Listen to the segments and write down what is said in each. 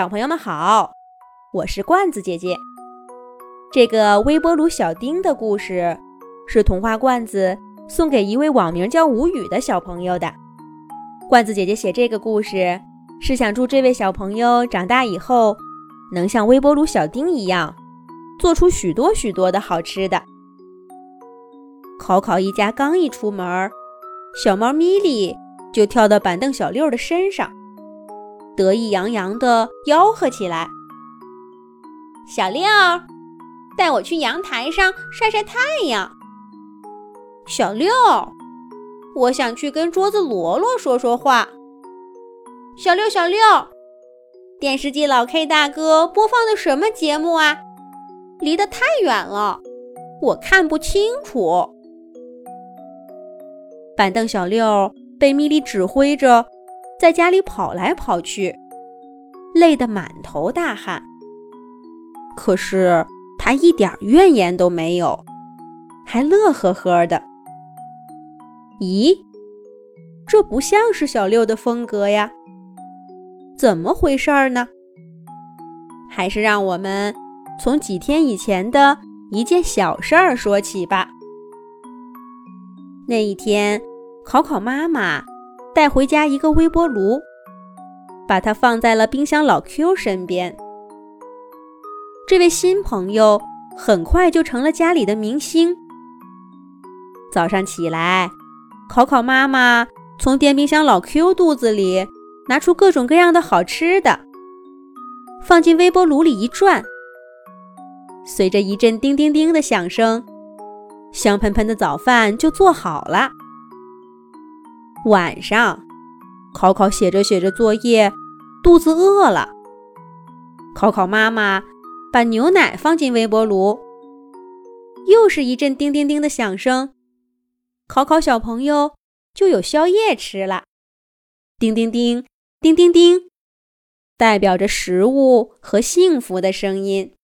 小朋友们好，我是罐子姐姐。这个微波炉小丁的故事是童话罐子送给一位网名叫无语的小朋友的。罐子姐姐写这个故事是想祝这位小朋友长大以后能像微波炉小丁一样，做出许多许多的好吃的。考考一家刚一出门，小猫咪莉就跳到板凳小六的身上。得意洋洋地吆喝起来：“小六，带我去阳台上晒晒太阳。”“小六，我想去跟桌子罗罗说说话。”“小六，小六，电视机老 K 大哥播放的什么节目啊？离得太远了，我看不清楚。”板凳小六被米莉指挥着。在家里跑来跑去，累得满头大汗。可是他一点怨言都没有，还乐呵呵的。咦，这不像是小六的风格呀？怎么回事儿呢？还是让我们从几天以前的一件小事儿说起吧。那一天，考考妈妈。带回家一个微波炉，把它放在了冰箱老 Q 身边。这位新朋友很快就成了家里的明星。早上起来，考考妈妈从电冰箱老 Q 肚子里拿出各种各样的好吃的，放进微波炉里一转，随着一阵叮叮叮的响声，香喷喷的早饭就做好了。晚上，考考写着写着作业，肚子饿了。考考妈妈把牛奶放进微波炉，又是一阵叮叮叮的响声，考考小朋友就有宵夜吃了。叮叮叮，叮叮叮，代表着食物和幸福的声音。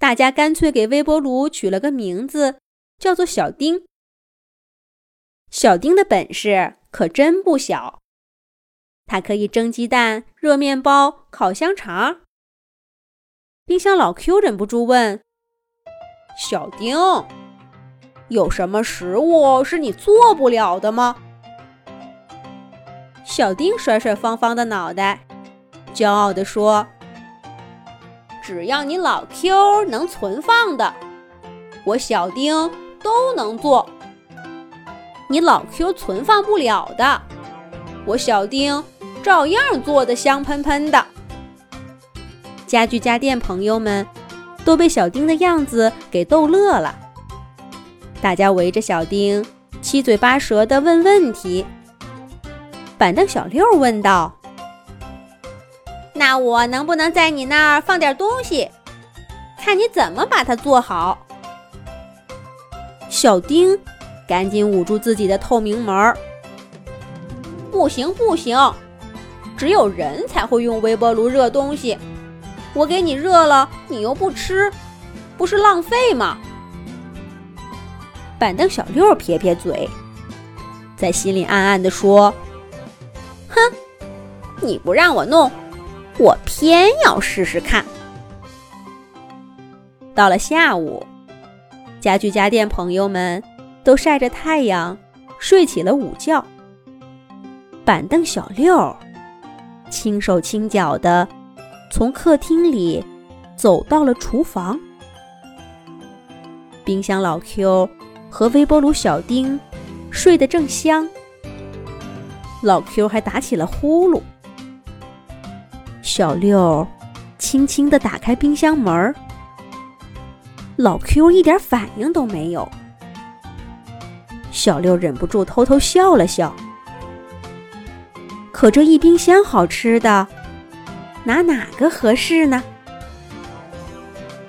大家干脆给微波炉取了个名字，叫做小丁。小丁的本事可真不小，他可以蒸鸡蛋、热面包、烤香肠。冰箱老 Q 忍不住问：“小丁，有什么食物是你做不了的吗？”小丁甩甩方方的脑袋，骄傲地说：“只要你老 Q 能存放的，我小丁都能做。”你老 Q 存放不了的，我小丁照样做的香喷喷的。家具家电朋友们都被小丁的样子给逗乐了，大家围着小丁七嘴八舌的问问题。板凳小六问道：“那我能不能在你那儿放点东西，看你怎么把它做好？”小丁。赶紧捂住自己的透明门儿！不行不行，只有人才会用微波炉热东西。我给你热了，你又不吃，不是浪费吗？板凳小六撇撇嘴，在心里暗暗地说：“哼，你不让我弄，我偏要试试看。”到了下午，家具家电朋友们。都晒着太阳，睡起了午觉。板凳小六轻手轻脚地从客厅里走到了厨房。冰箱老 Q 和微波炉小丁睡得正香，老 Q 还打起了呼噜。小六轻轻地打开冰箱门，老 Q 一点反应都没有。小六忍不住偷偷笑了笑，可这一冰箱好吃的，拿哪个合适呢？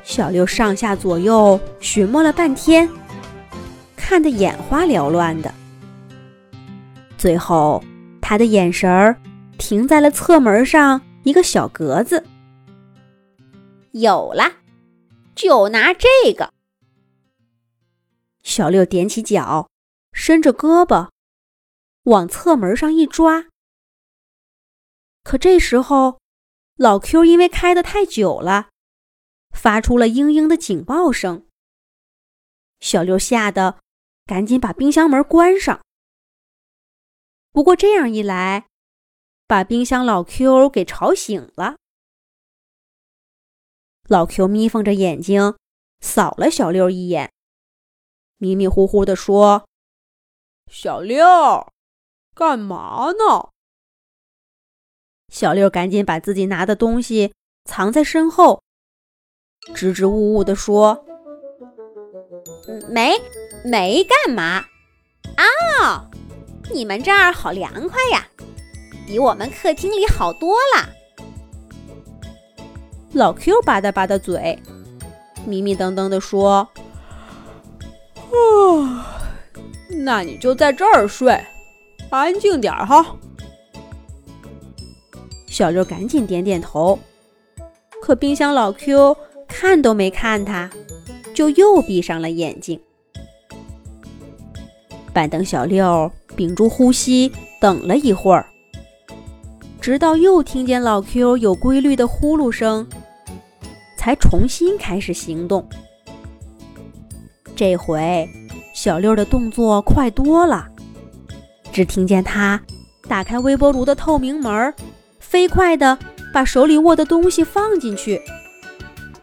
小六上下左右寻摸了半天，看得眼花缭乱的。最后，他的眼神儿停在了侧门上一个小格子。有了，就拿这个。小六踮起脚。伸着胳膊，往侧门上一抓，可这时候，老 Q 因为开的太久了，发出了嘤嘤的警报声。小六吓得赶紧把冰箱门关上。不过这样一来，把冰箱老 Q 给吵醒了。老 Q 眯缝着眼睛，扫了小六一眼，迷迷糊糊地说：“小六，干嘛呢？”小六赶紧把自己拿的东西藏在身后，支支吾吾地说：“没，没干嘛。啊，你们这儿好凉快呀，比我们客厅里好多了。”老 Q 吧嗒吧嗒嘴，迷迷瞪瞪地说：“ 哦，那你就在这儿睡，安静点儿哈。”小六赶紧点点头，可冰箱老 Q 看都没看他，就又闭上了眼睛。板凳小六屏住呼吸，等了一会儿，直到又听见老 Q 有规律的呼噜声，才重新开始行动。这回小六的动作快多了，只听见他打开微波炉的透明门。飞快地把手里握的东西放进去，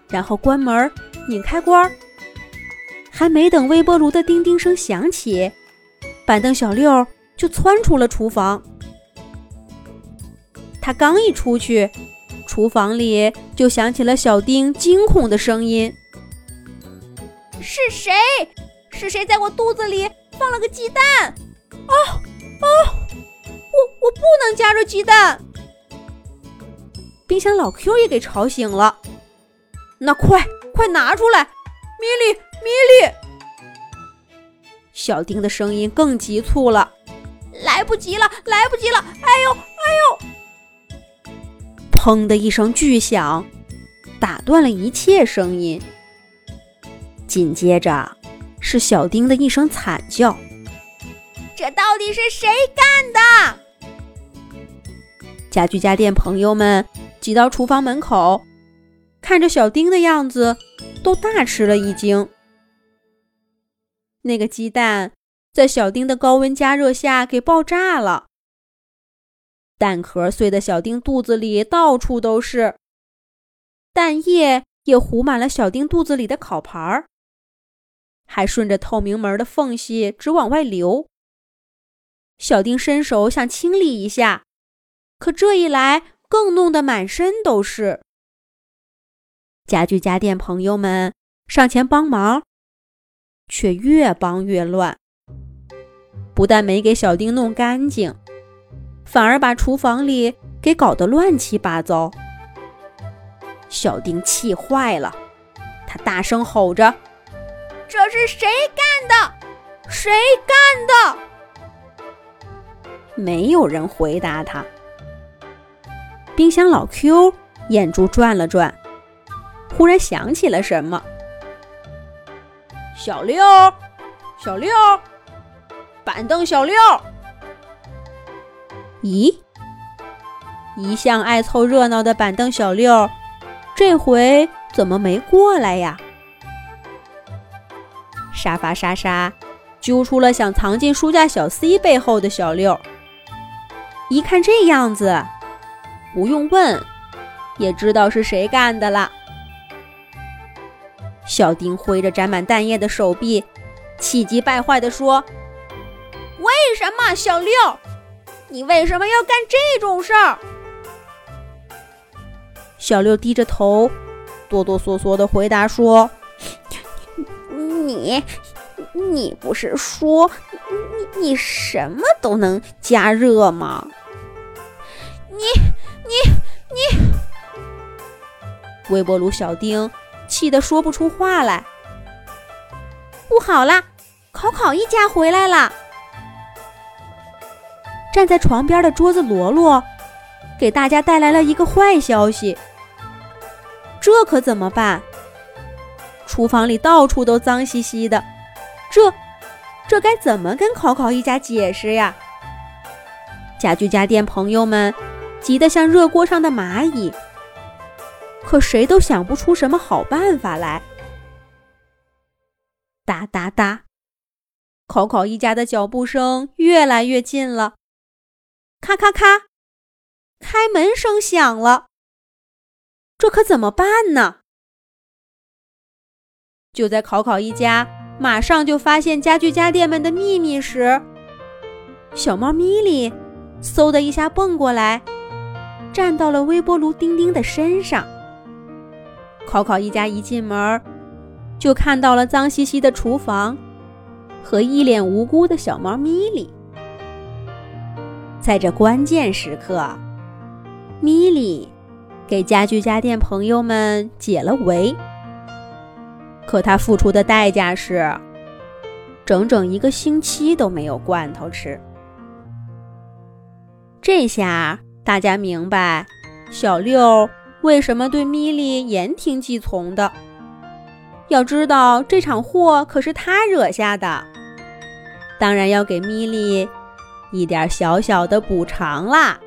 然后关门，拧开关。还没等微波炉的叮叮声响起，板凳小六就窜出了厨房。他刚一出去，厨房里就响起了小丁惊恐的声音：“是谁？是谁在我肚子里放了个鸡蛋？啊啊！我我不能加入鸡蛋！”冰箱老 Q 也给吵醒了，那快快拿出来，米莉米莉！小丁的声音更急促了，来不及了，来不及了！哎呦哎呦！砰的一声巨响，打断了一切声音。紧接着是小丁的一声惨叫：“这到底是谁干的？”家具家电朋友们。挤到厨房门口，看着小丁的样子，都大吃了一惊。那个鸡蛋在小丁的高温加热下给爆炸了，蛋壳碎的小丁肚子里到处都是，蛋液也糊满了小丁肚子里的烤盘儿，还顺着透明门的缝隙直往外流。小丁伸手想清理一下，可这一来。更弄得满身都是。家具家电朋友们上前帮忙，却越帮越乱。不但没给小丁弄干净，反而把厨房里给搞得乱七八糟。小丁气坏了，他大声吼着：“这是谁干的？谁干的？”没有人回答他。冰箱老 Q 眼珠转了转，忽然想起了什么。小六，小六，板凳小六。咦，一向爱凑热闹的板凳小六，这回怎么没过来呀？沙发沙沙揪出了想藏进书架小 C 背后的小六，一看这样子。不用问，也知道是谁干的了。小丁挥着沾满蛋液的手臂，气急败坏地说：“为什么，小六？你为什么要干这种事儿？”小六低着头，哆哆嗦嗦地回答说：“你，你不是说你你什么都能加热吗？你。”你你，微波炉小丁气得说不出话来。不好啦，考考一家回来了。站在床边的桌子罗罗，给大家带来了一个坏消息。这可怎么办？厨房里到处都脏兮兮的，这这该怎么跟考考一家解释呀？家具家电朋友们。急得像热锅上的蚂蚁，可谁都想不出什么好办法来。哒哒哒，考考一家的脚步声越来越近了。咔咔咔，开门声响了。这可怎么办呢？就在考考一家马上就发现家具家电们的秘密时，小猫咪咪嗖的一下蹦过来，站到了微波炉丁丁的身上。考考一家一进门，就看到了脏兮兮的厨房和一脸无辜的小猫咪咪。在这关键时刻，咪咪给家具家电朋友们解了围。可他付出的代价是，整整一个星期都没有罐头吃。这下大家明白小六为什么对米莉言听计从的。要知道，这场祸可是他惹下的，当然要给米莉一点小小的补偿啦。